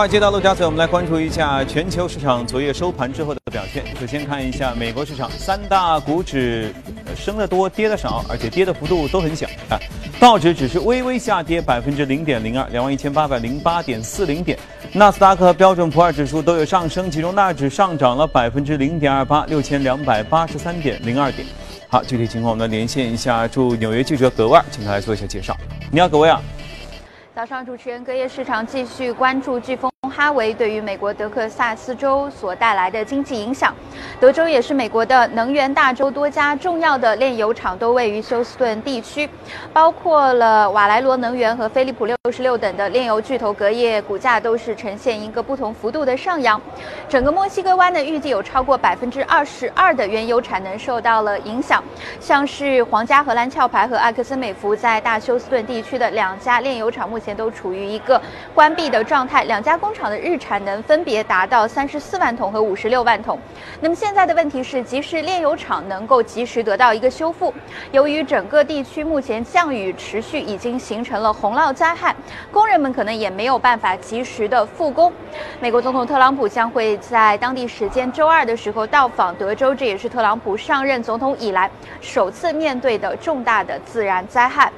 华尔街到陆家嘴，我们来关注一下全球市场昨夜收盘之后的表现。首先看一下美国市场，三大股指升得多，跌得少，而且跌的幅度都很小啊。道指只是微微下跌百分之零点零二，两万一千八百零八点四零点。纳斯达克标准普尔指数都有上升，其中纳指上涨了百分之零点二八，六千两百八十三点零二点。好，具体情况我们连线一下驻纽约记者葛万，请他来做一下介绍。你好，葛威啊。早上，主持人，隔夜市场继续关注飓风。哈维对于美国德克萨斯州所带来的经济影响。德州也是美国的能源大州，多家重要的炼油厂都位于休斯顿地区，包括了瓦莱罗能源和飞利浦六十六等的炼油巨头，隔夜股价都是呈现一个不同幅度的上扬。整个墨西哥湾呢，预计有超过百分之二十二的原油产能受到了影响。像是皇家荷兰壳牌和埃克森美孚在大休斯顿地区的两家炼油厂，目前都处于一个关闭的状态，两家工厂。日产能分别达到三十四万桶和五十六万桶。那么现在的问题是，即使炼油厂能够及时得到一个修复，由于整个地区目前降雨持续，已经形成了洪涝灾害，工人们可能也没有办法及时的复工。美国总统特朗普将会在当地时间周二的时候到访德州，这也是特朗普上任总统以来首次面对的重大的自然灾害。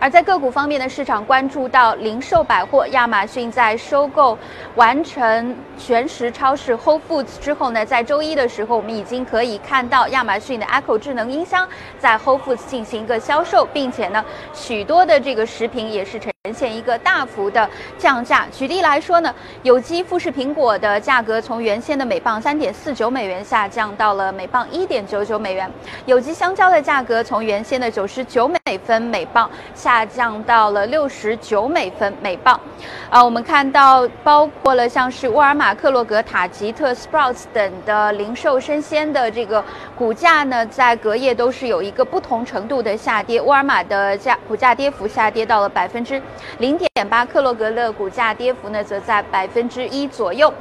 而在个股方面的市场关注到零售百货，亚马逊在收购完成全食超市 Whole Foods 之后呢，在周一的时候，我们已经可以看到亚马逊的 Echo 智能音箱在 Whole Foods 进行一个销售，并且呢，许多的这个食品也是成呈现一个大幅的降价。举例来说呢，有机富士苹果的价格从原先的每磅三点四九美元下降到了每磅一点九九美元，有机香蕉的价格从原先的九十九美分每磅下。降到了六十九美分每磅，啊，我们看到包括了像是沃尔玛、克洛格、塔吉特、Sprouts 等的零售生鲜的这个股价呢，在隔夜都是有一个不同程度的下跌。沃尔玛的价股价跌幅下跌到了百分之零点八，克洛格勒股价跌幅呢，则在百分之一左右。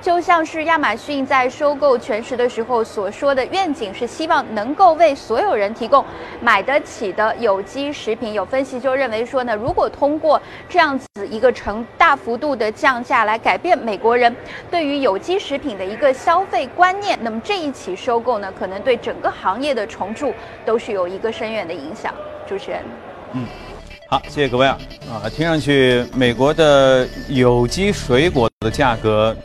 就像是亚马逊在收购全食的时候所说的愿景，是希望能够为所有人提供买得起的有机食品。有分析。就认为说呢，如果通过这样子一个成大幅度的降价来改变美国人对于有机食品的一个消费观念，那么这一起收购呢，可能对整个行业的重铸都是有一个深远的影响。主持人，嗯，好，谢谢各位啊啊，听上去美国的有机水果的价格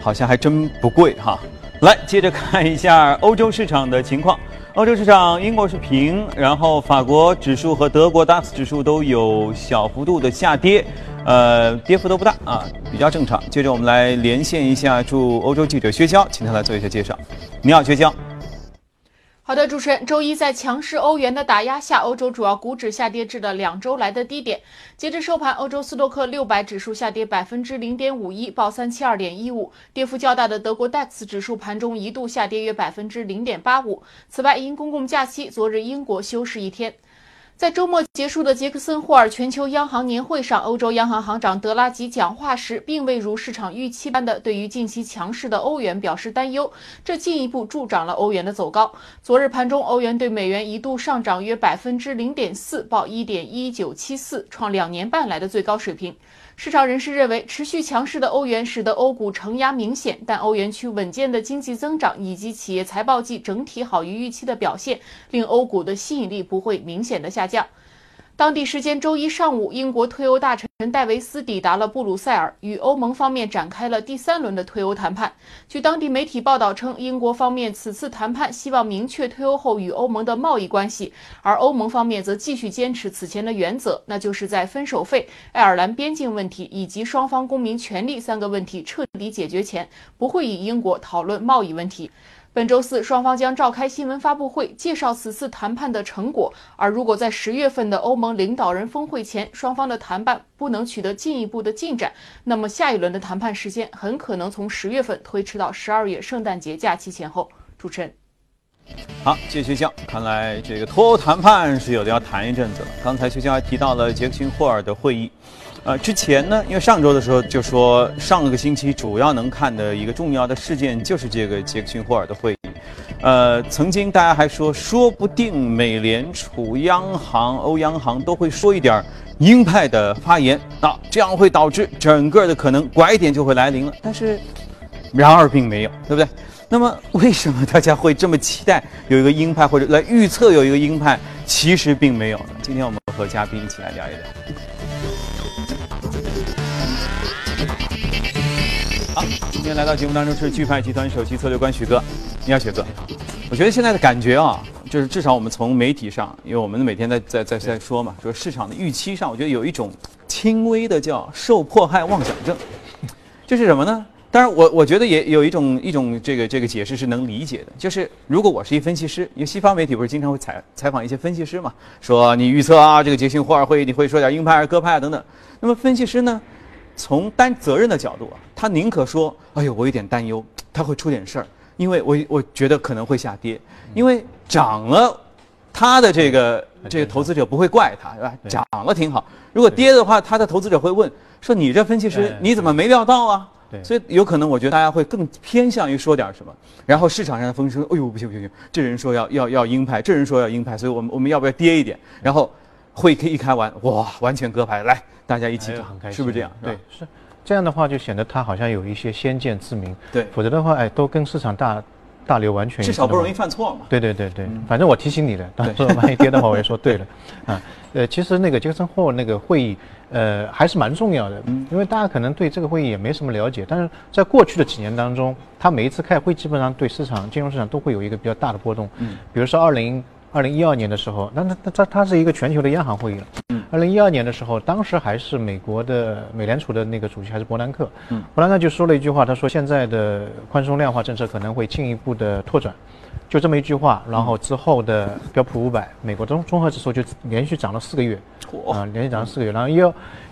好像还真不贵哈。来，接着看一下欧洲市场的情况。欧洲市场，英国是平，然后法国指数和德国 DAX 指数都有小幅度的下跌，呃，跌幅都不大啊，比较正常。接着我们来连线一下驻欧洲记者薛娇，请他来做一下介绍。你好，薛娇。好的，主持人，周一在强势欧元的打压下，欧洲主要股指下跌至了两周来的低点。截至收盘，欧洲斯托克六百指数下跌百分之零点五一，报三七二点一五。跌幅较大的德国 DAX 指数盘中一度下跌约百分之零点八五。此外，因公共假期，昨日英国休市一天。在周末结束的杰克森霍尔全球央行年会上，欧洲央行行长德拉吉讲话时，并未如市场预期般的对于近期强势的欧元表示担忧，这进一步助长了欧元的走高。昨日盘中，欧元对美元一度上涨约百分之零点四，报一点一九七四，创两年半来的最高水平。市场人士认为，持续强势的欧元使得欧股承压明显，但欧元区稳健的经济增长以及企业财报季整体好于预期的表现，令欧股的吸引力不会明显的下降。当地时间周一上午，英国退欧大臣人戴维斯抵达了布鲁塞尔，与欧盟方面展开了第三轮的退欧谈判。据当地媒体报道称，英国方面此次谈判希望明确退欧后与欧盟的贸易关系，而欧盟方面则继续坚持此前的原则，那就是在分手费、爱尔兰边境问题以及双方公民权利三个问题彻底解决前，不会与英国讨论贸易问题。本周四，双方将召开新闻发布会，介绍此次谈判的成果。而如果在十月份的欧盟领导人峰会前，双方的谈判不能取得进一步的进展，那么下一轮的谈判时间很可能从十月份推迟到十二月圣诞节假期前后。主持人，好，谢谢薛笑。看来这个脱欧谈判是有的要谈一阵子了。刚才薛笑还提到了杰克逊霍尔的会议。呃，之前呢，因为上周的时候就说上个星期主要能看的一个重要的事件就是这个杰克逊霍尔的会议。呃，曾经大家还说，说不定美联储、央行、欧央行都会说一点鹰派的发言，那这样会导致整个的可能拐点就会来临了。但是，然而并没有，对不对？那么，为什么大家会这么期待有一个鹰派，或者来预测有一个鹰派？其实并没有呢。今天我们和嘉宾一起来聊一聊。今天来到节目当中是巨派集团首席策略官许哥。你好，许哥。我觉得现在的感觉啊，就是至少我们从媒体上，因为我们每天在在在在说嘛，说市场的预期上，我觉得有一种轻微的叫受迫害妄想症。这是什么呢？当然，我我觉得也有一种一种这个这个解释是能理解的，就是如果我是一分析师，因为西方媒体不是经常会采采访一些分析师嘛，说你预测啊，这个杰逊霍尔会你会说点鹰派还是鸽派啊等等。那么分析师呢，从担责任的角度啊，他宁可说，哎呦，我有点担忧，他会出点事儿，因为我我觉得可能会下跌，因为涨了，他的这个这个投资者不会怪他，对吧？涨了挺好，如果跌的话，他的投资者会问，说你这分析师你怎么没料到啊？所以有可能，我觉得大家会更偏向于说点什么，然后市场上的风声，哎呦不行不行不行，这人说要要要鹰派，这人说要鹰派，所以我们我们要不要跌一点？然后会一开完，哇，完全割牌，来大家一起很开心，是不是这样？对，是这样的话就显得他好像有一些先见之明，对，否则的话，哎，都跟市场大大流完全至少不容易犯错嘛。对对对对，反正我提醒你的，到时候 万一跌的话，我也说对了，啊，呃，其实那个杰森霍那个会议。呃，还是蛮重要的，因为大家可能对这个会议也没什么了解，但是在过去的几年当中，他每一次开会基本上对市场、金融市场都会有一个比较大的波动。嗯，比如说二零二零一二年的时候，那那它它是一个全球的央行会议了。嗯，二零一二年的时候，当时还是美国的美联储的那个主席还是伯南克。嗯，伯南克就说了一句话，他说现在的宽松量化政策可能会进一步的拓展。就这么一句话，然后之后的标普五百，美国综综合指数就连续涨了四个月，啊，连续涨了四个月。然后一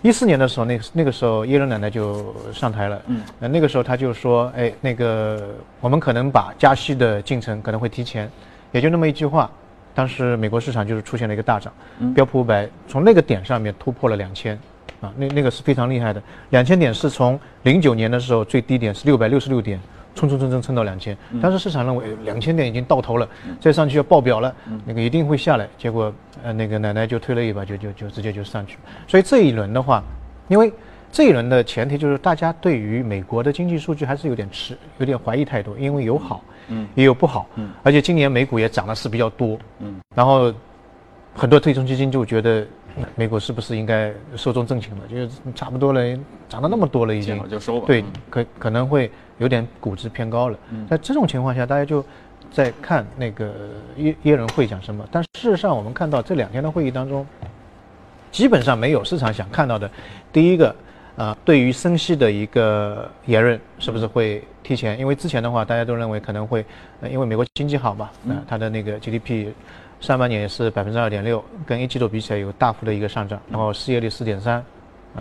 一四年的时候，那那个时候耶伦奶奶就上台了，嗯，那个时候他就说，哎，那个我们可能把加息的进程可能会提前，也就那么一句话，当时美国市场就是出现了一个大涨，标普五百从那个点上面突破了两千，啊，那那个是非常厉害的，两千点是从零九年的时候最低点是六百六十六点。冲冲冲冲冲到两千，当时市场认为两千点已经到头了，再上去要爆表了，那个一定会下来。结果呃那个奶奶就推了一把，就就就直接就上去。所以这一轮的话，因为这一轮的前提就是大家对于美国的经济数据还是有点持有点怀疑态度，因为有好，嗯，也有不好，嗯，而且今年美股也涨的是比较多，嗯，然后很多对冲基金就觉得。美股是不是应该寿终正寝了？就是差不多了，涨了那么多了，已经就收吧。对，可可能会有点估值偏高了。在这种情况下，大家就在看那个耶耶伦会讲什么。但事实上，我们看到这两天的会议当中，基本上没有市场想看到的。第一个，啊，对于升息的一个言论，是不是会提前？因为之前的话，大家都认为可能会，呃因为美国经济好嘛，啊，它的那个 GDP。上半年也是百分之二点六，跟一季度比起来有大幅的一个上涨，然后失业率四点三，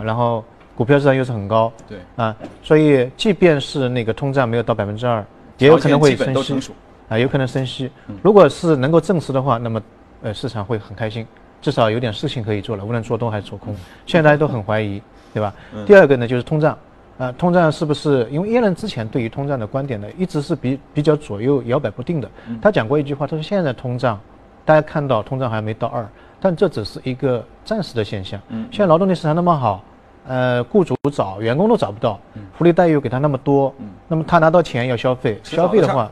然后股票市场又是很高，对啊，所以即便是那个通胀没有到百分之二，也有可能会升息，啊，有可能升息。如果是能够证实的话，那么呃市场会很开心，至少有点事情可以做了，无论做多还是做空。现在大家都很怀疑，对吧？第二个呢就是通胀，啊，通胀是不是因为耶伦之前对于通胀的观点呢一直是比比较左右摇摆不定的，他讲过一句话，他说现在通胀。大家看到通胀还没到二，但这只是一个暂时的现象。嗯，现在劳动力市场那么好，呃，雇主找员工都找不到，福利待遇又给他那么多，嗯，那么他拿到钱要消费，消费的话，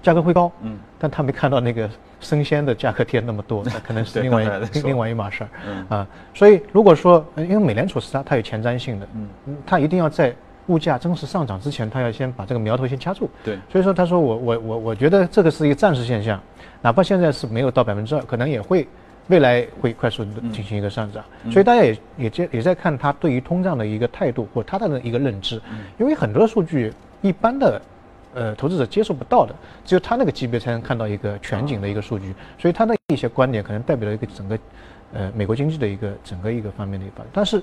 价格会高，嗯，但他没看到那个生鲜的价格跌那么多，那可能是另外另外一码事儿，嗯。啊，所以如果说因为美联储是它它有前瞻性的，嗯，它一定要在物价真实上涨之前，它要先把这个苗头先掐住，对，所以说他说我我我我觉得这个是一个暂时现象。哪怕现在是没有到百分之二，可能也会未来会快速的进行一个上涨，所以大家也也在也在看他对于通胀的一个态度或他的一个认知，因为很多数据一般的呃投资者接受不到的，只有他那个级别才能看到一个全景的一个数据，所以他的一些观点可能代表了一个整个呃美国经济的一个整个一个方面的一个，但是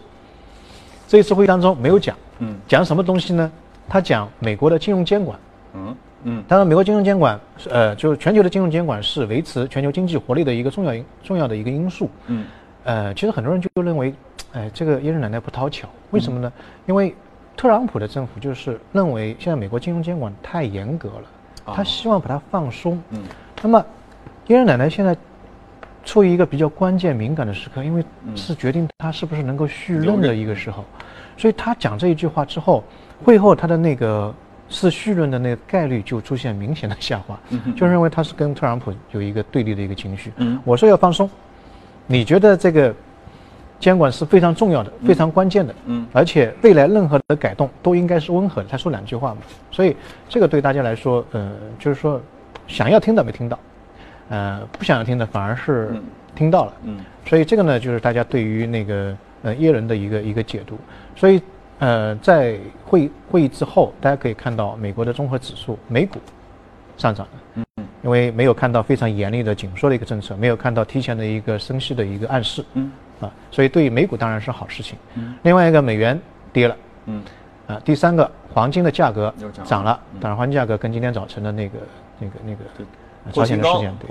这一次会议当中没有讲，嗯，讲什么东西呢？他讲美国的金融监管，嗯。嗯，当然，美国金融监管是呃，就是全球的金融监管是维持全球经济活力的一个重要重要的一个因素。嗯，呃，其实很多人就认为，哎，这个耶伦奶奶不讨巧，为什么呢？因为特朗普的政府就是认为现在美国金融监管太严格了，他希望把它放松。嗯，那么爷爷奶奶现在处于一个比较关键敏感的时刻，因为是决定他是不是能够续任的一个时候，所以他讲这一句话之后，会后他的那个。是续任的那个概率就出现明显的下滑，就认为他是跟特朗普有一个对立的一个情绪。我说要放松，你觉得这个监管是非常重要的、非常关键的，嗯而且未来任何的改动都应该是温和的。他说两句话嘛，所以这个对大家来说，呃，就是说想要听的没听到，呃，不想要听的反而是听到了。嗯所以这个呢，就是大家对于那个呃耶伦的一个一个解读。所以。呃，在会会议之后，大家可以看到美国的综合指数美股上涨了，嗯，因为没有看到非常严厉的紧缩的一个政策，没有看到提前的一个升息的一个暗示，嗯，啊，所以对于美股当然是好事情。嗯，另外一个美元跌了，嗯，啊，第三个黄金的价格涨了，当然黄金价格跟今天早晨的那个那个那个朝鲜的事件对，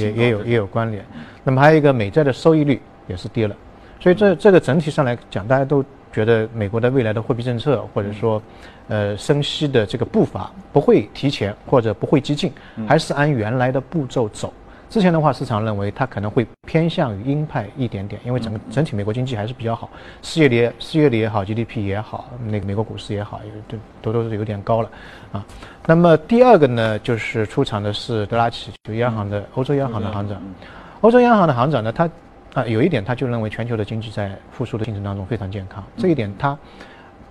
也也有也有关联。那么还有一个美债的收益率也是跌了，所以这这个整体上来讲，大家都。觉得美国的未来的货币政策，或者说，呃，升息的这个步伐不会提前或者不会激进，还是按原来的步骤走。之前的话，市场认为它可能会偏向于鹰派一点点，因为整个整体美国经济还是比较好，失业率失业率也好，GDP 也好，那个美国股市也好，都都都是有点高了啊。那么第二个呢，就是出场的是德拉奇，就央行的欧洲央行的行长，欧洲央行的行长呢，他。啊，有一点，他就认为全球的经济在复苏的进程当中非常健康。这一点，他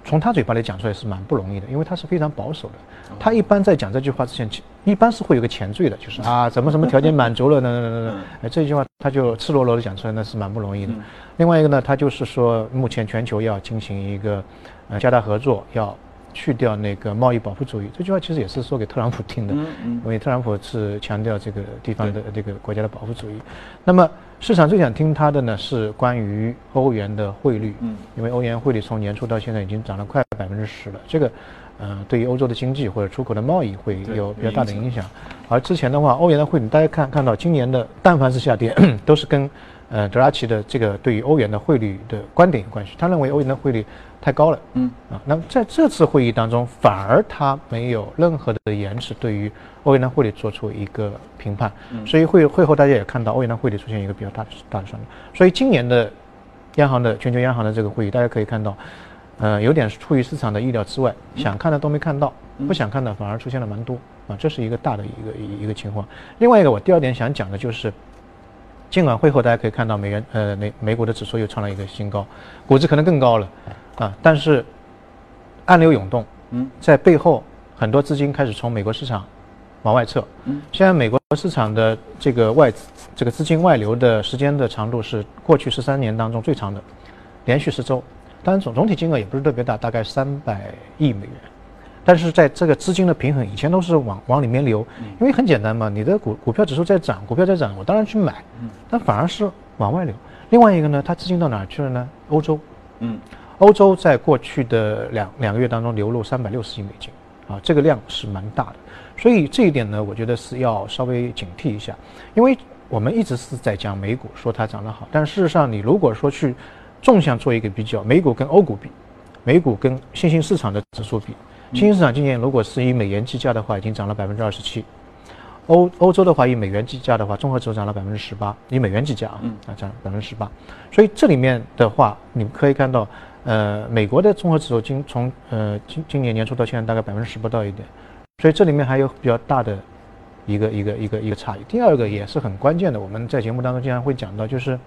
从他嘴巴里讲出来是蛮不容易的，因为他是非常保守的。他一般在讲这句话之前，一般是会有个前缀的，就是啊，怎么什么条件满足了，等等等等。哎，这句话他就赤裸裸的讲出来，那是蛮不容易的。另外一个呢，他就是说，目前全球要进行一个呃加大合作，要。去掉那个贸易保护主义，这句话其实也是说给特朗普听的，因为特朗普是强调这个地方的这个国家的保护主义。那么市场最想听他的呢是关于欧元的汇率，因为欧元汇率从年初到现在已经涨了快百分之十了，这个呃对于欧洲的经济或者出口的贸易会有比较大的影响。而之前的话，欧元的汇率大家看看到今年的但凡是下跌，都是跟呃德拉奇的这个对于欧元的汇率的观点有关系，他认为欧元的汇率。太高了，嗯啊，那么在这次会议当中，反而他没有任何的延迟，对于欧元的汇率做出一个评判，所以会会后大家也看到欧元的汇率出现一个比较大的大的上涨，所以今年的央行的全球央行的这个会议，大家可以看到，呃，有点出于市场的意料之外，想看的都没看到，不想看的反而出现了蛮多啊，这是一个大的一个一一个情况。另外一个，我第二点想讲的就是，尽管会后大家可以看到美元呃美美股的指数又创了一个新高，股指可能更高了。啊，但是暗流涌动，嗯，在背后很多资金开始从美国市场往外撤，嗯，现在美国市场的这个外资这个资金外流的时间的长度是过去十三年当中最长的，连续十周，当然总总体金额也不是特别大，大概三百亿美元，但是在这个资金的平衡，以前都是往往里面流，因为很简单嘛，你的股股票指数在涨，股票在涨，我当然去买，嗯，但反而是往外流。另外一个呢，它资金到哪儿去了呢？欧洲，嗯。欧洲在过去的两两个月当中流入三百六十亿美金，啊，这个量是蛮大的，所以这一点呢，我觉得是要稍微警惕一下，因为我们一直是在讲美股，说它涨得好，但事实上你如果说去纵向做一个比较，美股跟欧股比，美股跟新兴市场的指数比，新兴市场今年如果是以美元计价的话，已经涨了百分之二十七。欧欧洲的话，以美元计价的话，综合指数涨了百分之十八，以美元计价啊，啊涨百分之十八，所以这里面的话，你们可以看到，呃，美国的综合指数今从呃今今年年初到现在大概百分之十不到一点，所以这里面还有比较大的一个一个一个一个差异。第二个也是很关键的，我们在节目当中经常会讲到，就是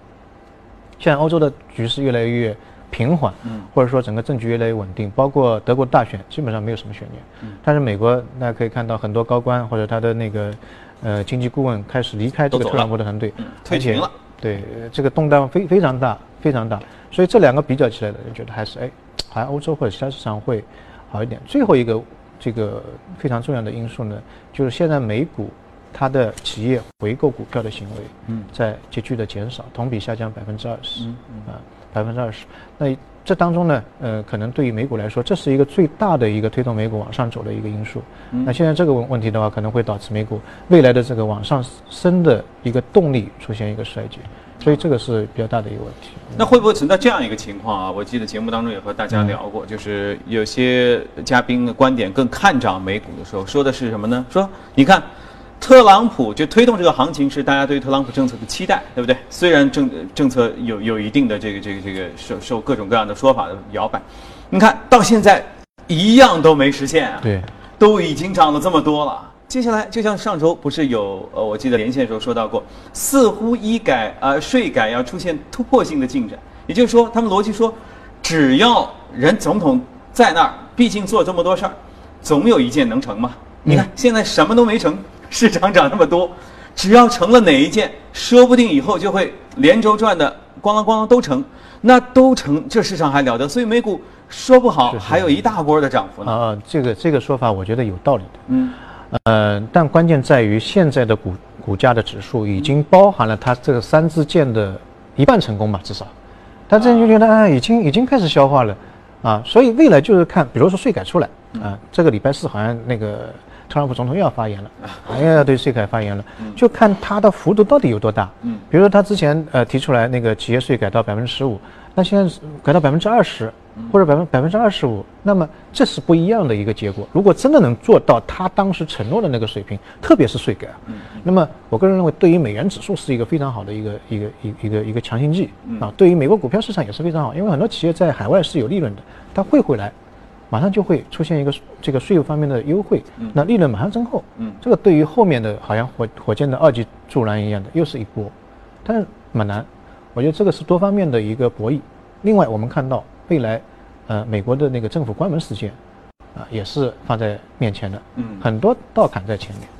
现在欧洲的局势越来越。平缓，嗯，或者说整个政局越来越稳定，包括德国大选基本上没有什么悬念，嗯，但是美国大家可以看到很多高官或者他的那个，呃，经济顾问开始离开这个特朗普的团队，退群了，对，这个动荡非非常大，非常大，所以这两个比较起来的，人觉得还是哎，好像欧洲或者其他市场会好一点。最后一个这个非常重要的因素呢，就是现在美股它的企业回购股票的行为，嗯，在急剧的减少，同比下降百分之二十，啊。百分之二十，那这当中呢，呃，可能对于美股来说，这是一个最大的一个推动美股往上走的一个因素。那现在这个问问题的话，可能会导致美股未来的这个往上升的一个动力出现一个衰竭。所以这个是比较大的一个问题。那会不会存在这样一个情况啊？我记得节目当中也和大家聊过，就是有些嘉宾的观点更看涨美股的时候，说的是什么呢？说你看，特朗普就推动这个行情是大家对特朗普政策的期待，对不对？虽然政政策有有一定的这个这个这个受受各种各样的说法的摇摆，你看到现在一样都没实现啊。对，都已经涨了这么多了。接下来，就像上周不是有呃，我记得连线的时候说到过，似乎医改呃税改要出现突破性的进展，也就是说，他们逻辑说，只要人总统在那儿，毕竟做这么多事儿，总有一件能成嘛。你看现在什么都没成，市场涨那么多，只要成了哪一件，说不定以后就会连轴转的咣啷咣啷都成，那都成，这市场还了得。所以美股说不好，还有一大波的涨幅呢。啊，这个这个说法我觉得有道理的。嗯。呃，但关键在于现在的股股价的指数已经包含了它这个三支箭的一半成功吧，至少，他这就觉得啊，已经已经开始消化了，啊，所以未来就是看，比如说税改出来啊，这个礼拜四好像那个特朗普总统又要发言了，又要对税改发言了，就看他的幅度到底有多大。嗯，比如说他之前呃提出来那个企业税改到百分之十五，那现在改到百分之二十。或者百分百分之二十五，那么这是不一样的一个结果。如果真的能做到他当时承诺的那个水平，特别是税改，那么我个人认为，对于美元指数是一个非常好的一个一个一一个一个强心剂啊。对于美国股票市场也是非常好，因为很多企业在海外是有利润的，它汇回来，马上就会出现一个这个税务方面的优惠，那利润马上增厚。嗯，这个对于后面的好像火火箭的二级助燃一样的，又是一波，但是蛮难。我觉得这个是多方面的一个博弈。另外，我们看到未来。呃，美国的那个政府关门事件，啊，也是放在面前的，嗯，很多道坎在前面，啊，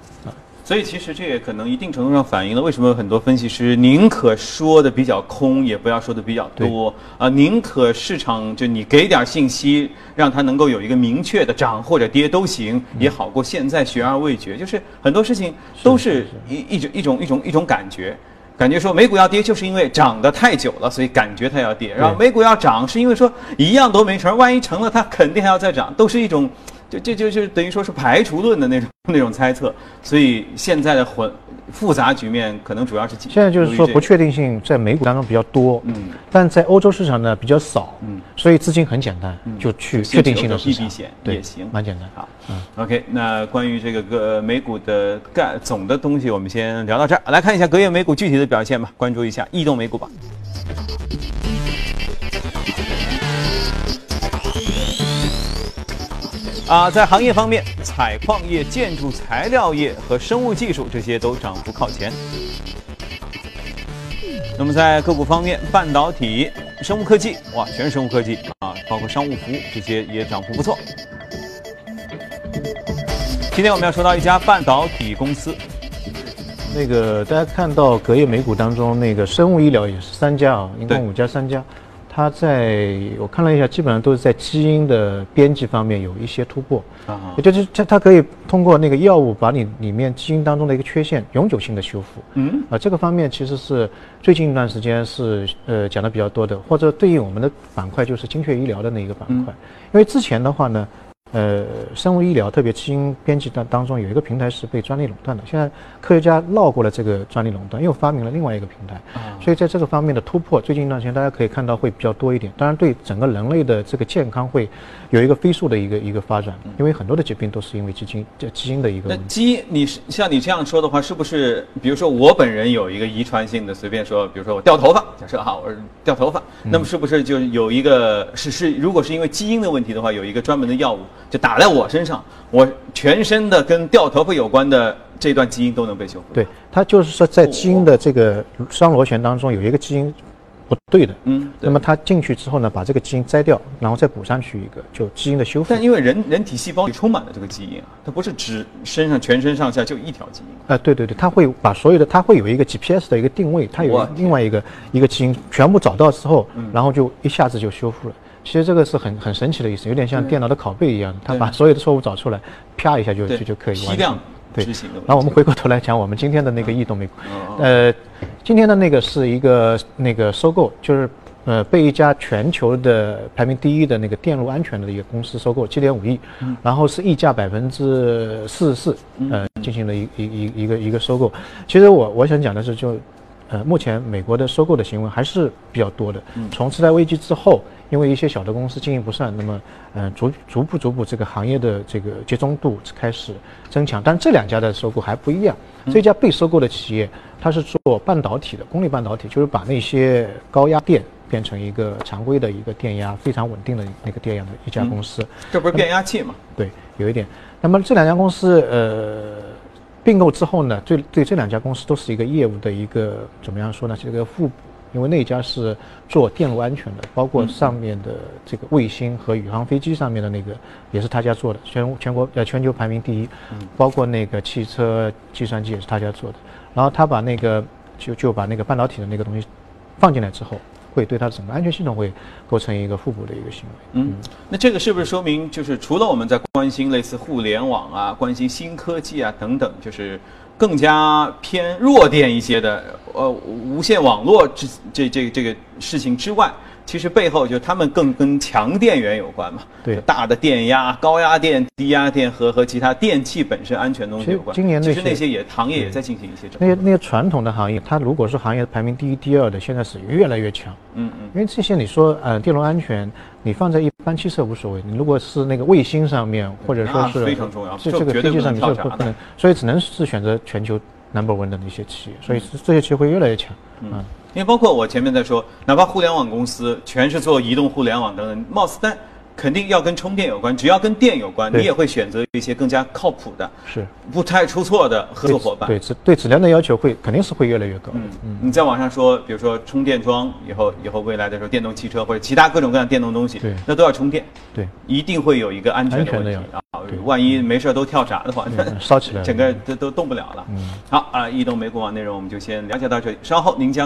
所以其实这也可能一定程度上反映了为什么很多分析师宁可说的比较空，也不要说的比较多，啊，宁可市场就你给点信息，让它能够有一个明确的涨或者跌都行，也好过现在悬而未决，就是很多事情都是一一种一种一种一种感觉。感觉说美股要跌，就是因为涨得太久了，所以感觉它要跌。然后美股要涨，是因为说一样都没成，万一成了，它肯定还要再涨，都是一种，就就就就等于说是排除论的那种那种猜测。所以现在的混。复杂局面可能主要是现在就是说不确定性在美股当中比较多，嗯，但在欧洲市场呢比较少，嗯，所以资金很简单，就去确定性的避避险也行，蛮简单。好，嗯，OK，那关于这个个美股的概总的东西，我们先聊到这儿，来看一下隔夜美股具体的表现吧，关注一下异动美股吧。啊，在行业方面，采矿业、建筑材料业和生物技术这些都涨幅靠前。那么在个股方面，半导体、生物科技，哇，全是生物科技啊，包括商务服务这些也涨幅不错。今天我们要说到一家半导体公司，那个大家看到隔夜美股当中，那个生物医疗也是三家啊，一共五家三家。它在我看了一下，基本上都是在基因的编辑方面有一些突破，啊，也就是它它可以通过那个药物把你里面基因当中的一个缺陷永久性的修复，嗯，啊，这个方面其实是最近一段时间是呃讲的比较多的，或者对应我们的板块就是精确医疗的那一个板块，因为之前的话呢。呃，生物医疗特别基因编辑当当中有一个平台是被专利垄断的，现在科学家绕过了这个专利垄断，又发明了另外一个平台，所以在这个方面的突破，最近一段时间大家可以看到会比较多一点。当然，对整个人类的这个健康会有一个飞速的一个一个发展，因为很多的疾病都是因为基因这基因的一个。那基因，你是像你这样说的话，是不是？比如说我本人有一个遗传性的，随便说，比如说我掉头发，假设哈，我是掉头发，那么是不是就有一个是是？如果是因为基因的问题的话，有一个专门的药物？就打在我身上，我全身的跟掉头发有关的这段基因都能被修复。对，它就是说在基因的这个双螺旋当中有一个基因不对的，嗯，那么它进去之后呢，把这个基因摘掉，然后再补上去一个，就基因的修复。但因为人人体细胞里充满了这个基因啊，它不是只身上全身上下就一条基因。啊，对对对，它会把所有的，它会有一个 GPS 的一个定位，它有另外一个一个基因全部找到之后，然后就一下子就修复了。其实这个是很很神奇的意思，有点像电脑的拷贝一样，它把所有的错误找出来，啪一下就就就可以完成对。然后我们回过头来讲我们今天的那个异动美股，呃，今天的那个是一个那个收购，就是呃被一家全球的排名第一的那个电路安全的一个公司收购，七点五亿，然后是溢价百分之四十四，呃，进行了一一一一个一个收购。其实我我想讲的是就。呃，目前美国的收购的行为还是比较多的。从次贷危机之后，因为一些小的公司经营不善，那么，呃，逐逐步逐步这个行业的这个集中度开始增强。但这两家的收购还不一样，这家被收购的企业，它是做半导体的，功率半导体，就是把那些高压电变成一个常规的一个电压非常稳定的那个电压的一家公司。这不是变压器吗？对，有一点。那么这两家公司，呃。并购之后呢，对对这两家公司都是一个业务的一个怎么样说呢？这个互补，因为那家是做电路安全的，包括上面的这个卫星和宇航飞机上面的那个也是他家做的，全全国呃全球排名第一，包括那个汽车计算机也是他家做的。然后他把那个就就把那个半导体的那个东西放进来之后。会对它整个安全系统会构成一个互补的一个行为。嗯，那这个是不是说明，就是除了我们在关心类似互联网啊、关心新科技啊等等，就是更加偏弱电一些的呃无线网络这这这个这个事情之外？其实背后就他们更跟强电源有关嘛，对，大的电压、高压电、低压电和和其他电器本身安全东西有关。今年其实那些也行业也在进行一些整。那些那些传统的行业，它如果是行业排名第一、第二的，现在是越来越强。嗯嗯。因为这些你说呃电路安全，你放在一般汽车无所谓，你如果是那个卫星上面或者说是非常重要，这这个飞机上面是不能，所以只能是选择全球 number one 的那些企业，所以这些企业会越来越强。嗯。因为包括我前面在说，哪怕互联网公司全是做移动互联网等等，貌似但肯定要跟充电有关，只要跟电有关，你也会选择一些更加靠谱的，是不太出错的合作伙伴。对质对质量的要求会肯定是会越来越高。嗯嗯，你在网上说，比如说充电桩，以后以后未来的时候，电动汽车或者其他各种各样电动东西，对，那都要充电。对，一定会有一个安全的问题啊。万一没事都跳闸的话，烧起来，整个都都动不了了。嗯，好啊，移动美股网内容我们就先了解到这里，稍后您将。